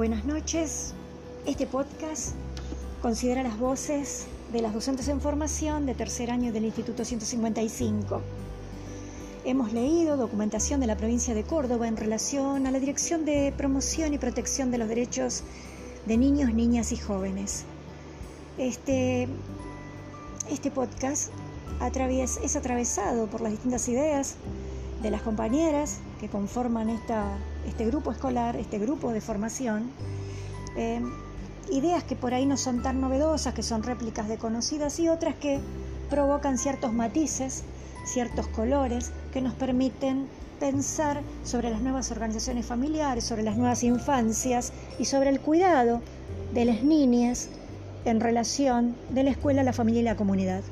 Buenas noches. Este podcast considera las voces de las docentes en formación de tercer año del Instituto 155. Hemos leído documentación de la provincia de Córdoba en relación a la Dirección de Promoción y Protección de los Derechos de Niños, Niñas y Jóvenes. Este, este podcast es atravesado por las distintas ideas de las compañeras que conforman esta, este grupo escolar, este grupo de formación, eh, ideas que por ahí no son tan novedosas, que son réplicas de conocidas y otras que provocan ciertos matices, ciertos colores que nos permiten pensar sobre las nuevas organizaciones familiares, sobre las nuevas infancias y sobre el cuidado de las niñas en relación de la escuela, la familia y la comunidad.